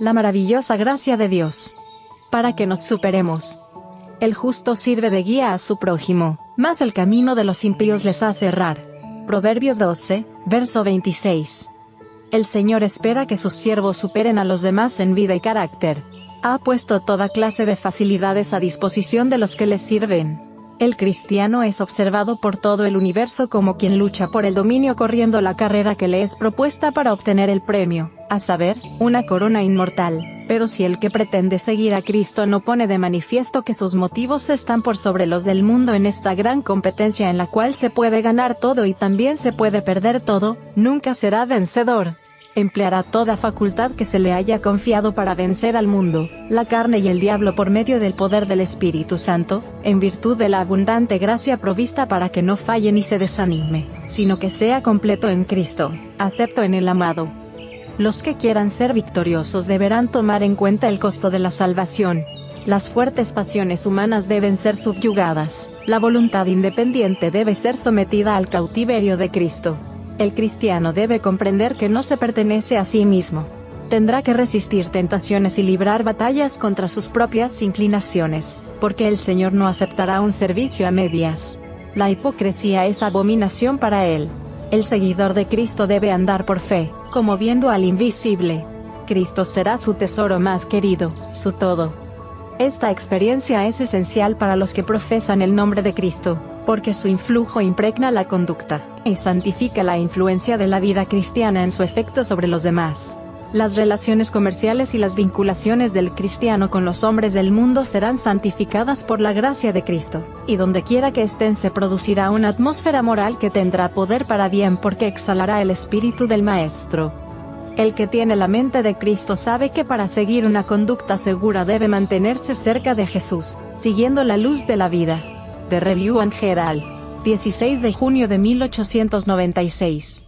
la maravillosa gracia de Dios. Para que nos superemos. El justo sirve de guía a su prójimo, mas el camino de los impíos les hace errar. Proverbios 12, verso 26. El Señor espera que sus siervos superen a los demás en vida y carácter. Ha puesto toda clase de facilidades a disposición de los que les sirven. El cristiano es observado por todo el universo como quien lucha por el dominio corriendo la carrera que le es propuesta para obtener el premio, a saber, una corona inmortal. Pero si el que pretende seguir a Cristo no pone de manifiesto que sus motivos están por sobre los del mundo en esta gran competencia en la cual se puede ganar todo y también se puede perder todo, nunca será vencedor empleará toda facultad que se le haya confiado para vencer al mundo, la carne y el diablo por medio del poder del Espíritu Santo, en virtud de la abundante gracia provista para que no falle ni se desanime, sino que sea completo en Cristo, acepto en el amado. Los que quieran ser victoriosos deberán tomar en cuenta el costo de la salvación. Las fuertes pasiones humanas deben ser subyugadas, la voluntad independiente debe ser sometida al cautiverio de Cristo el cristiano debe comprender que no se pertenece a sí mismo. Tendrá que resistir tentaciones y librar batallas contra sus propias inclinaciones, porque el Señor no aceptará un servicio a medias. La hipocresía es abominación para él. El seguidor de Cristo debe andar por fe, como viendo al invisible. Cristo será su tesoro más querido, su todo. Esta experiencia es esencial para los que profesan el nombre de Cristo, porque su influjo impregna la conducta, y santifica la influencia de la vida cristiana en su efecto sobre los demás. Las relaciones comerciales y las vinculaciones del cristiano con los hombres del mundo serán santificadas por la gracia de Cristo, y donde quiera que estén se producirá una atmósfera moral que tendrá poder para bien porque exhalará el espíritu del Maestro. El que tiene la mente de Cristo sabe que para seguir una conducta segura debe mantenerse cerca de Jesús, siguiendo la luz de la vida. De Review and Herald. 16 de junio de 1896.